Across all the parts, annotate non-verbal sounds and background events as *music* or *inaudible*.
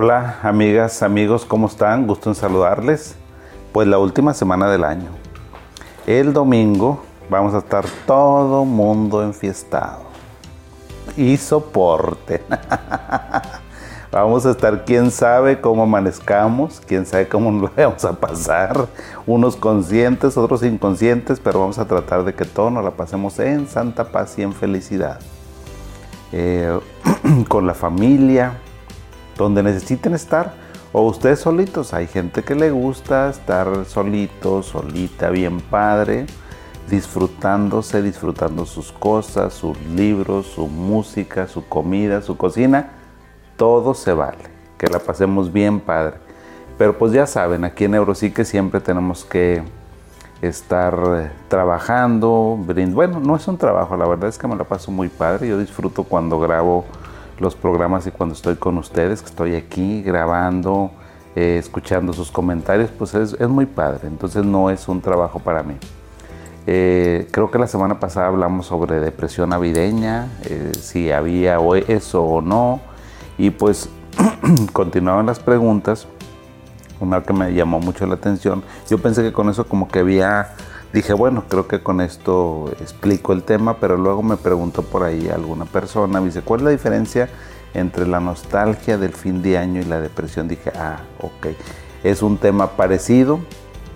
Hola amigas, amigos, ¿cómo están? Gusto en saludarles. Pues la última semana del año. El domingo vamos a estar todo mundo enfiestado. Y soporte. *laughs* vamos a estar, quién sabe cómo amanezcamos, quién sabe cómo nos *laughs* vamos a pasar. Unos conscientes, otros inconscientes, pero vamos a tratar de que todos nos la pasemos en santa paz y en felicidad. Eh, *clears throat* con la familia, donde necesiten estar, o ustedes solitos. Hay gente que le gusta estar solito, solita, bien padre, disfrutándose, disfrutando sus cosas, sus libros, su música, su comida, su cocina. Todo se vale. Que la pasemos bien padre. Pero pues ya saben, aquí en Neuropsique siempre tenemos que estar eh, trabajando. Bueno, no es un trabajo, la verdad es que me la paso muy padre. Yo disfruto cuando grabo los programas y cuando estoy con ustedes, que estoy aquí grabando, eh, escuchando sus comentarios, pues es, muy padre. Entonces no es un trabajo para mí. Eh, creo que la semana pasada hablamos sobre depresión navideña, eh, si había eso o no. Y pues *clears throat* continuaban las preguntas. Una que me llamó mucho la atención. Yo pensé que con eso como que había dije, bueno, creo que con esto explico el tema, pero luego me preguntó por ahí alguna persona, me dice, ¿cuál es la diferencia entre la nostalgia del fin de año y la depresión? Dije, ah, ok, es un tema parecido,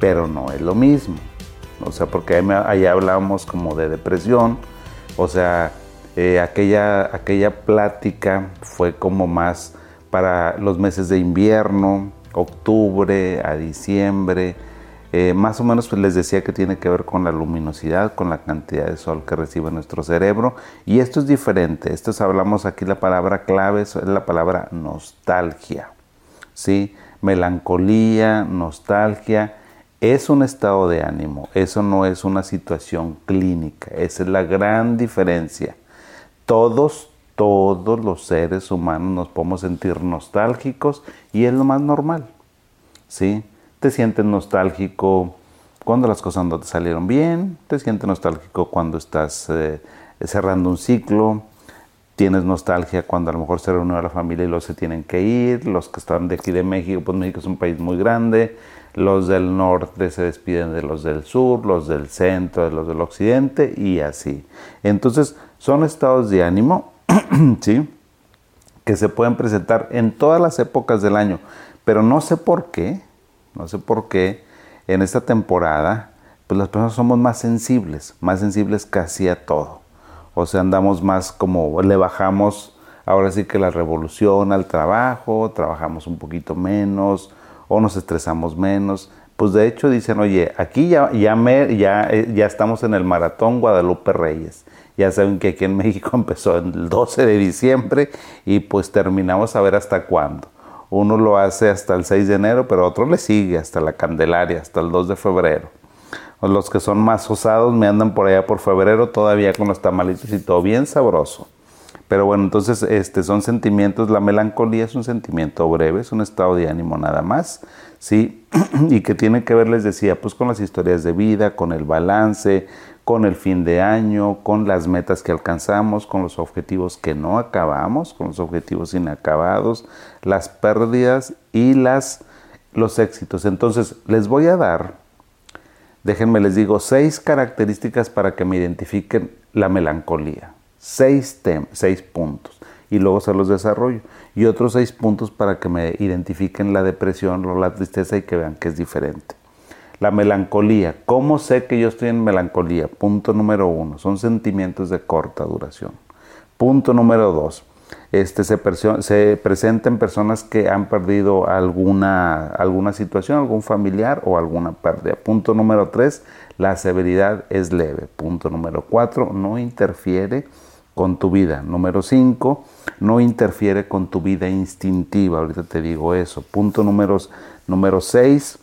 pero no es lo mismo. O sea, porque ahí, hablábamos como de depresión, o sea, eh, aquella, aquella plática fue como más para los meses de invierno, octubre a diciembre, eh, más o menos pues, les decía que tiene que ver con la luminosidad, con la cantidad de sol que recibe nuestro cerebro. Y esto es diferente. Esto es, hablamos aquí la palabra clave, es la palabra nostalgia. ¿sí? Melancolía, nostalgia. Es un estado de ánimo, eso no es una situación clínica, esa es la gran diferencia. Todos, todos los seres humanos nos podemos sentir nostálgicos y es lo más normal. ¿sí? Te sientes nostálgico cuando las cosas no te salieron bien, te sientes nostálgico cuando estás eh, cerrando un ciclo, tienes nostalgia cuando a lo mejor se reunió la familia y los se tienen que ir, los que están de aquí de México, pues México es un país muy grande, los del norte se despiden de los del sur, los del centro de los del occidente y así. Entonces son estados de ánimo, *clears throat* ¿sí? Que se pueden presentar en todas las épocas del año, pero no sé por qué, no sé por qué en esta temporada, pues las personas somos más sensibles, más sensibles casi a todo. O sea, andamos más como, le bajamos ahora sí que la revolución al trabajo, trabajamos un poquito menos o nos estresamos menos. Pues de hecho dicen, oye, aquí ya, ya, ya, eh, ya estamos en el maratón Guadalupe Reyes. Ya saben que aquí en México *laughs* empezó el 12 de diciembre y pues terminamos a ver hasta cuándo. Uno lo hace hasta el 6 de enero, pero otro le sigue hasta la Candelaria, hasta el 2 de febrero. Los que son más osados me andan por allá por febrero todavía con los tamalitos y todo bien sabroso. Pero bueno, entonces este, son sentimientos, la melancolía es un sentimiento breve, es un estado de ánimo nada más, ¿sí? *clears throat* y que tiene que ver, les decía, pues con las historias de vida, con el balance, con el fin de año, con las metas que alcanzamos, con los objetivos que no acabamos, con los objetivos inacabados, las pérdidas y las, los éxitos. Entonces, les voy a dar, déjenme les digo, seis características para que me identifiquen la melancolía. Seis, seis puntos. Y luego se los desarrollo. Y otros seis puntos para que me identifiquen la depresión o la tristeza y que vean que es diferente. La melancolía. ¿Cómo sé que yo estoy en melancolía? Punto número uno. Son sentimientos de corta duración. Punto número dos. Este, se, se presenta en personas que han perdido alguna, alguna situación, algún familiar o alguna pérdida. Punto número tres, la severidad es leve. Punto número cuatro, no interfiere con tu vida. Número cinco, no interfiere con tu vida instintiva. Ahorita te digo eso. Punto número seis,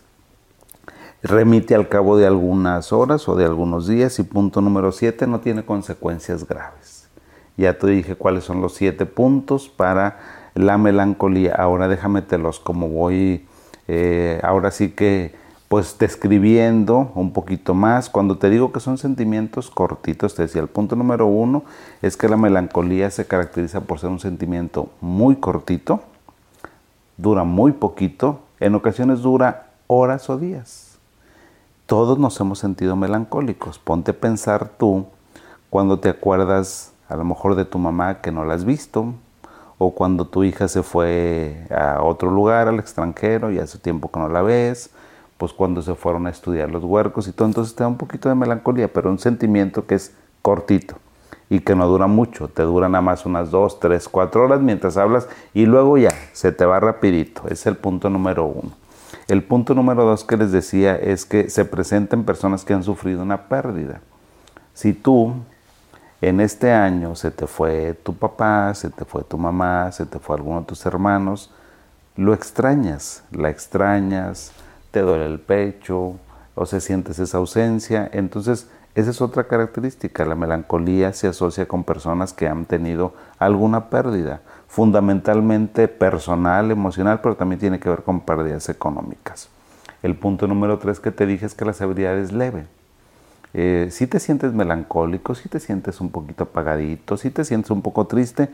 remite al cabo de algunas horas o de algunos días y punto número 7 no tiene consecuencias graves. Ya te dije cuáles son los siete puntos para la melancolía. Ahora déjame te los como voy, eh, ahora sí que pues describiendo un poquito más. Cuando te digo que son sentimientos cortitos, te decía, el punto número uno es que la melancolía se caracteriza por ser un sentimiento muy cortito, dura muy poquito, en ocasiones dura horas o días. Todos nos hemos sentido melancólicos. Ponte a pensar tú cuando te acuerdas a lo mejor de tu mamá que no la has visto, o cuando tu hija se fue a otro lugar, al extranjero, y hace tiempo que no la ves, pues cuando se fueron a estudiar los huercos y todo, entonces te da un poquito de melancolía, pero un sentimiento que es cortito y que no dura mucho, te dura nada más unas dos, tres, cuatro horas mientras hablas y luego ya, se te va rapidito, es el punto número uno. El punto número dos que les decía es que se presenten personas que han sufrido una pérdida. Si tú en este año se te fue tu papá, se te fue tu mamá, se te fue alguno de tus hermanos, lo extrañas, la extrañas, te duele el pecho o se sientes esa ausencia. Entonces, esa es otra característica. La melancolía se asocia con personas que han tenido alguna pérdida, fundamentalmente personal, emocional, pero también tiene que ver con pérdidas económicas. El punto número tres que te dije es que la severidad es leve. Eh, si te sientes melancólico, si te sientes un poquito apagadito, si te sientes un poco triste,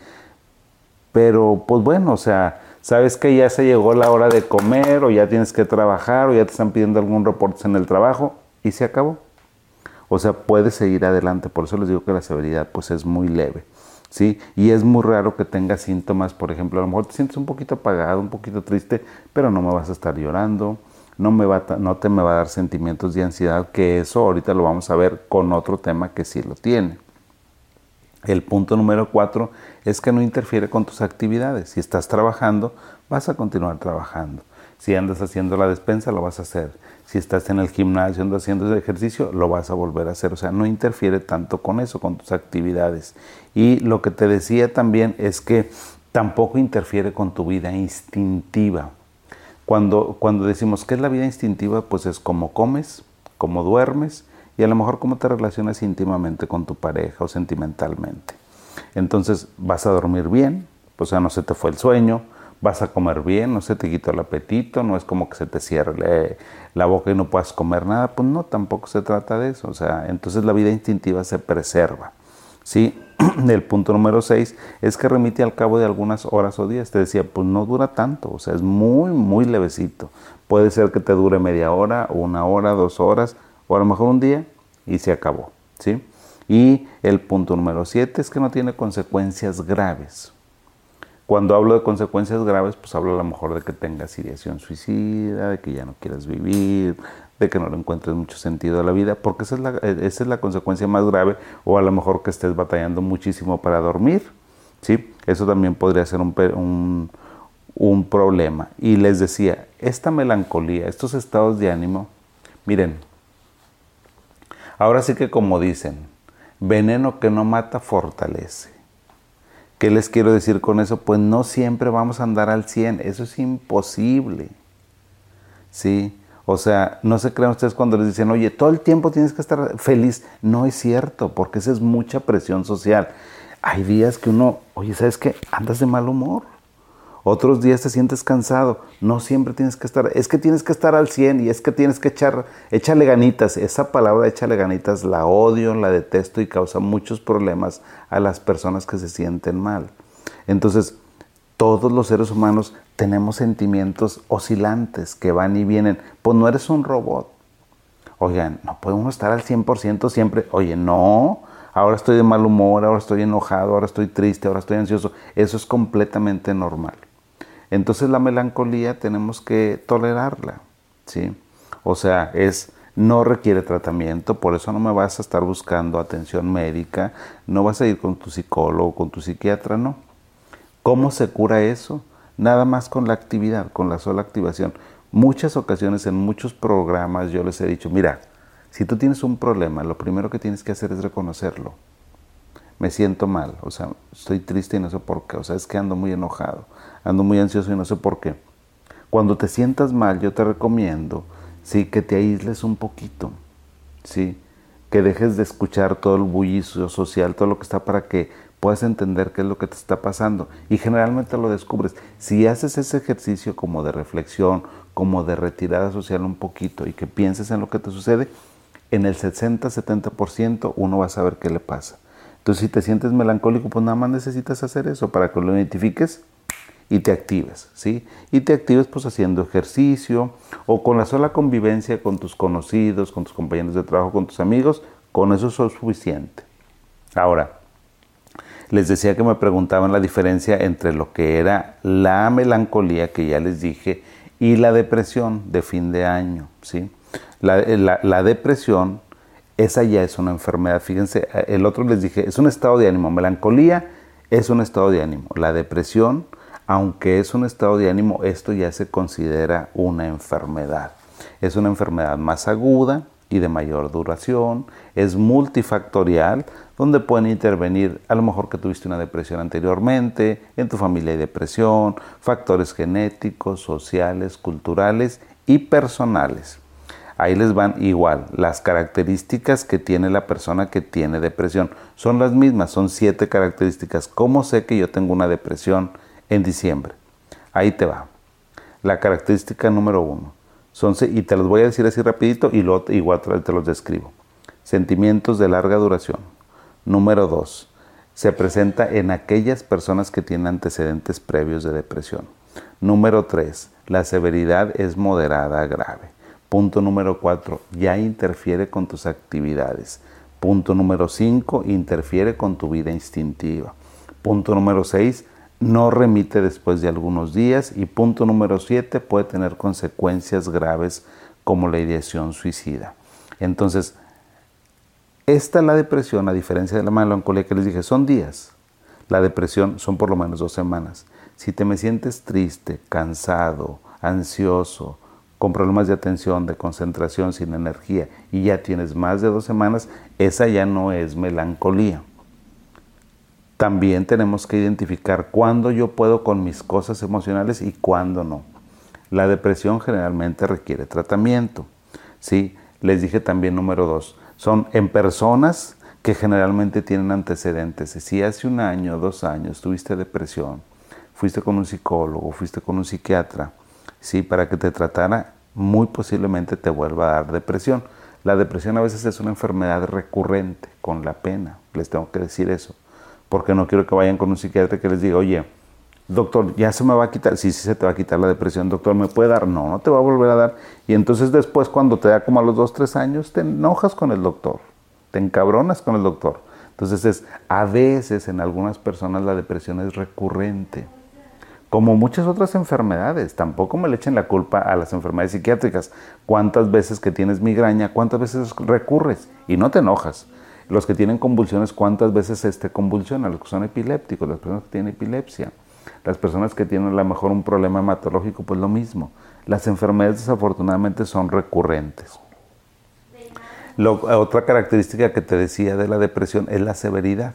pero pues bueno, o sea, sabes que ya se llegó la hora de comer o ya tienes que trabajar o ya te están pidiendo algún reporte en el trabajo y se acabó. O sea, puedes seguir adelante. Por eso les digo que la severidad pues es muy leve. ¿Sí? Y es muy raro que tengas síntomas. Por ejemplo, a lo mejor te sientes un poquito apagado, un poquito triste, pero no me vas a estar llorando. No, me va no te me va a dar sentimientos de ansiedad, que eso ahorita lo vamos a ver con otro tema que sí lo tiene. El punto número cuatro es que no interfiere con tus actividades. Si estás trabajando, vas a continuar trabajando. Si andas haciendo la despensa, lo vas a hacer. Si estás en el gimnasio, andas haciendo ese ejercicio, lo vas a volver a hacer. O sea, no interfiere tanto con eso, con tus actividades. Y lo que te decía también es que tampoco interfiere con tu vida instintiva. Cuando, cuando decimos que es la vida instintiva, pues es como comes, como duermes y a lo mejor cómo te relacionas íntimamente con tu pareja o sentimentalmente. Entonces vas a dormir bien, o sea, no se te fue el sueño, vas a comer bien, no se te quitó el apetito, no es como que se te cierre la boca y no puedas comer nada, pues no, tampoco se trata de eso, o sea, entonces la vida instintiva se preserva. ¿sí? *clears throat* El punto número 6 es que remite al cabo de algunas horas o días. Te decía, pues no dura tanto, o sea, es muy, muy levecito. Puede ser que te dure media hora, una hora, dos horas, o a lo mejor un día y se acabó, ¿sí? Y el punto número 7 es que no tiene consecuencias graves. Cuando hablo de consecuencias graves, pues hablo a lo mejor de que tengas ideación suicida, de que ya no quieras vivir, de que no le encuentres mucho sentido a la vida, porque esa es la, esa es la consecuencia más grave, o a lo mejor que estés batallando muchísimo para dormir, ¿sí? Eso también podría ser un, un, un problema. Y les decía, esta melancolía, estos estados de ánimo, miren, Ahora sí que como dicen, veneno que no mata fortalece. ¿Qué les quiero decir con eso? Pues no siempre vamos a andar al 100, eso es imposible. ¿Sí? O sea, no se crean ustedes cuando les dicen, oye, todo el tiempo tienes que estar feliz. No es cierto, porque esa es mucha presión social. Hay días que uno, oye, ¿sabes qué? Andas de mal humor. Otros días te sientes cansado. No siempre tienes que estar. Es que tienes que estar al 100 y es que tienes que echar. Échale ganitas. Esa palabra échale ganitas la odio, la detesto y causa muchos problemas a las personas que se sienten mal. Entonces, todos los seres humanos tenemos sentimientos oscilantes que van y vienen. Pues no eres un robot. Oigan, no podemos estar al 100% siempre. Oye, no ahora estoy de mal humor, ahora estoy enojado, ahora estoy triste, ahora estoy ansioso. Eso es completamente normal. Entonces la melancolía tenemos que tolerarla, ¿sí? O sea, es no requiere tratamiento, por eso no me vas a estar buscando atención médica, no vas a ir con tu psicólogo, con tu psiquiatra, no. ¿Cómo se cura eso? Nada más con la actividad, con la sola activación. Muchas ocasiones en muchos programas yo les he dicho, mira, si tú tienes un problema, lo primero que tienes que hacer es reconocerlo me siento mal, o sea, estoy triste y no sé por qué, o sea, es que ando muy enojado, ando muy ansioso y no sé por qué. Cuando te sientas mal, yo te recomiendo, sí, que te aísles un poquito, sí, que dejes de escuchar todo el bullicio social, todo lo que está para que puedas entender qué es lo que te está pasando. Y generalmente lo descubres. Si haces ese ejercicio como de reflexión, como de retirada social un poquito y que pienses en lo que te sucede, en el 60-70% uno va a saber qué le pasa. Entonces, si te sientes melancólico, pues nada más necesitas hacer eso para que lo identifiques y te actives, ¿sí? Y te actives pues haciendo ejercicio o con la sola convivencia con tus conocidos, con tus compañeros de trabajo, con tus amigos, con eso es suficiente. Ahora, les decía que me preguntaban la diferencia entre lo que era la melancolía, que ya les dije, y la depresión de fin de año, ¿sí? La, la depresión, esa ya es una enfermedad. Fíjense, el otro les dije, es un estado de ánimo. Melancolía es un estado de ánimo. La depresión aunque es un estado de ánimo, esto ya se considera una enfermedad. Es una enfermedad más aguda y de mayor duración, es multifactorial, donde pueden intervenir a lo mejor que tuviste una depresión anteriormente, en tu familia hay depresión, factores genéticos, sociales, culturales y personales. Ahí les van igual. Las características que tiene la persona que tiene depresión son las mismas, son siete características. ¿Cómo sé que yo tengo una depresión? en diciembre. Ahí te va. La característica número uno. Son, y te los voy a decir así rapidito y luego igual te los describo. Sentimientos de larga duración. Número dos. Se presenta en aquellas personas que tienen antecedentes previos de depresión. Número tres. La severidad es moderada a grave. Punto número cuatro. Ya interfiere con tus actividades. Punto número cinco. Interfiere con tu vida instintiva. Punto número seis no remite después de algunos días y punto número 7 puede tener consecuencias graves como la ideación suicida. Entonces, esta la depresión, a diferencia de la melancolía que les dije, son días. La depresión son por lo menos dos semanas. Si te me sientes triste, cansado, ansioso, con problemas de atención, de concentración, sin energía y ya tienes más de dos semanas, esa ya no es melancolía también tenemos que identificar cuándo yo puedo con mis cosas emocionales y cuándo no. La depresión generalmente requiere tratamiento. ¿sí? Les dije también número dos, son en personas que generalmente tienen antecedentes. Si hace un año, dos años tuviste depresión, fuiste con un psicólogo, fuiste con un psiquiatra, ¿sí? para que te tratara, muy posiblemente te vuelva a dar depresión. La depresión a veces es una enfermedad recurrente, con la pena, les tengo que decir eso porque no quiero que vayan con un psiquiatra que les diga, oye, doctor, ya se me va a quitar, sí, sí se te va a quitar la depresión, doctor, ¿me puede dar? No, no te va a volver a dar. Y entonces después cuando te da como a los dos, tres años, te enojas con el doctor, te encabronas con el doctor. Entonces es, a veces en algunas personas la depresión es recurrente, como muchas otras enfermedades. Tampoco me le echen la culpa a las enfermedades psiquiátricas. ¿Cuántas veces que tienes migraña, cuántas veces recurres y no te enojas? Los que tienen convulsiones, ¿cuántas veces este convulsiona? Los que son epilépticos, las personas que tienen epilepsia. Las personas que tienen a lo mejor un problema hematológico, pues lo mismo. Las enfermedades desafortunadamente son recurrentes. otra característica que te decía de la depresión es la severidad.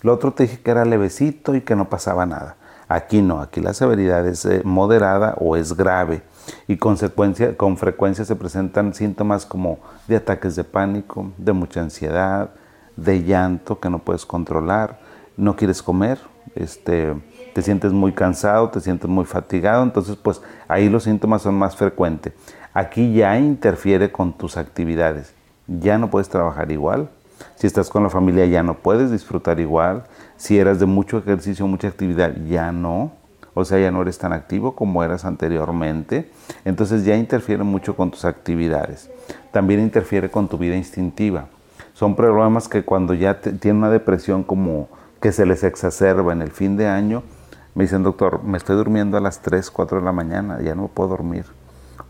Lo otro te dije que era levecito y que no pasaba nada. Aquí no, aquí la severidad es eh, moderada o es grave y consecuencia, con frecuencia se presentan síntomas como de ataques de pánico, de mucha ansiedad, de llanto que no puedes controlar, no quieres comer, este, te sientes muy cansado, te sientes muy fatigado, entonces pues ahí los síntomas son más frecuentes. Aquí ya interfiere con tus actividades, ya no puedes trabajar igual, si estás con la familia ya no puedes disfrutar igual, si eras de mucho ejercicio, mucha actividad, ya no, o sea, ya no eres tan activo como eras anteriormente, entonces ya interfiere mucho con tus actividades. También interfiere con tu vida instintiva son problemas que cuando ya tienen una depresión como que se les exacerba en el fin de año, me dicen, doctor, me estoy durmiendo a las 3, 4 de la mañana, ya no puedo dormir.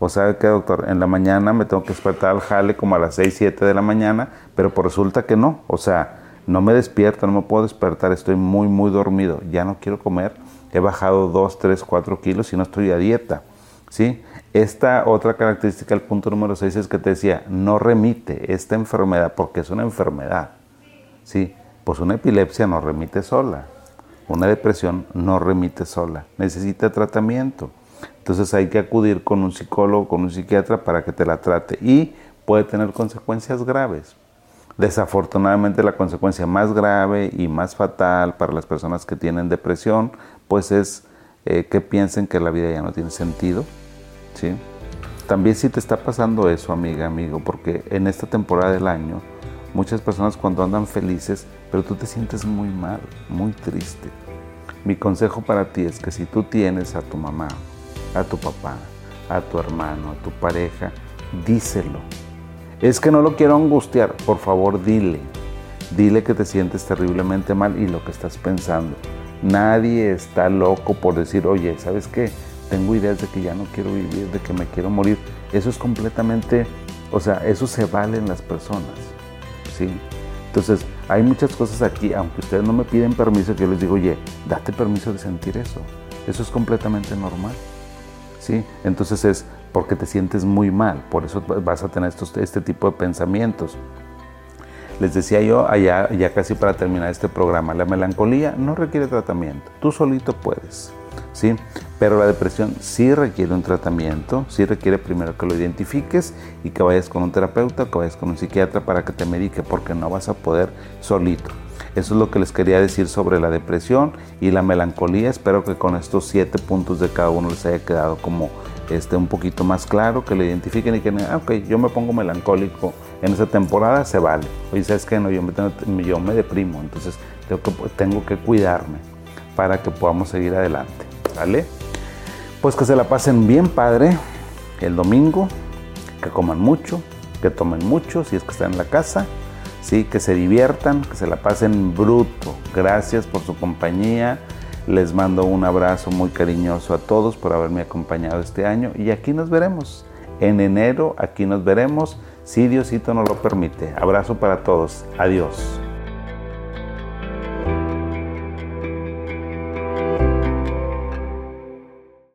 O sabe qué, doctor, en la mañana me tengo que despertar al jale como a las 6, 7 de la mañana, pero por resulta que no. O sea, no me despierto, no me puedo despertar, estoy muy, muy dormido, ya no quiero comer, he bajado 2, 3, 4 kilos y no estoy a dieta. ¿sí? Esta otra característica, el punto número 6, es que te decía, no remite esta enfermedad porque es una enfermedad. ¿sí? Pues una epilepsia no remite sola, una depresión no remite sola, necesita tratamiento. Entonces hay que acudir con un psicólogo, con un psiquiatra para que te la trate y puede tener consecuencias graves. Desafortunadamente la consecuencia más grave y más fatal para las personas que tienen depresión, pues es eh, que piensen que la vida ya no tiene sentido, ¿sí? También si te está pasando eso, amiga, amigo, porque en esta temporada del año, muchas personas cuando andan felices, pero tú te sientes muy mal, muy triste. Mi consejo para ti es que si tú tienes a tu mamá, a tu papá, a tu hermano, a tu pareja, díselo. Es que no lo quiero angustiar, por favor dile. Dile que te sientes terriblemente mal y lo que estás pensando. Nadie está loco por decir, oye, ¿sabes qué? Tengo ideas de que ya no quiero vivir, de que me quiero morir. Eso es completamente, o sea, eso se vale en las personas. ¿sí? Entonces, hay muchas cosas aquí, aunque ustedes no me piden permiso, que yo les digo, oye, date permiso de sentir eso. Eso es completamente normal. Entonces es porque te sientes muy mal, por eso vas a tener estos, este tipo de pensamientos. Les decía yo allá, ya casi para terminar este programa, la melancolía no requiere tratamiento, tú solito puedes, ¿sí? Pero la depresión sí requiere un tratamiento, sí requiere primero que lo identifiques y que vayas con un terapeuta, que vayas con un psiquiatra para que te medique, porque no vas a poder solito. Eso es lo que les quería decir sobre la depresión y la melancolía. Espero que con estos siete puntos de cada uno les haya quedado como este, un poquito más claro, que lo identifiquen y que, ah, ok, yo me pongo melancólico en esa temporada, se vale. Oye, ¿sabes qué? No, yo me, yo me deprimo, entonces tengo que, tengo que cuidarme para que podamos seguir adelante, ¿vale? Pues que se la pasen bien padre el domingo, que coman mucho, que tomen mucho si es que están en la casa, ¿sí? que se diviertan, que se la pasen bruto. Gracias por su compañía. Les mando un abrazo muy cariñoso a todos por haberme acompañado este año y aquí nos veremos. En enero aquí nos veremos si Diosito nos lo permite. Abrazo para todos. Adiós.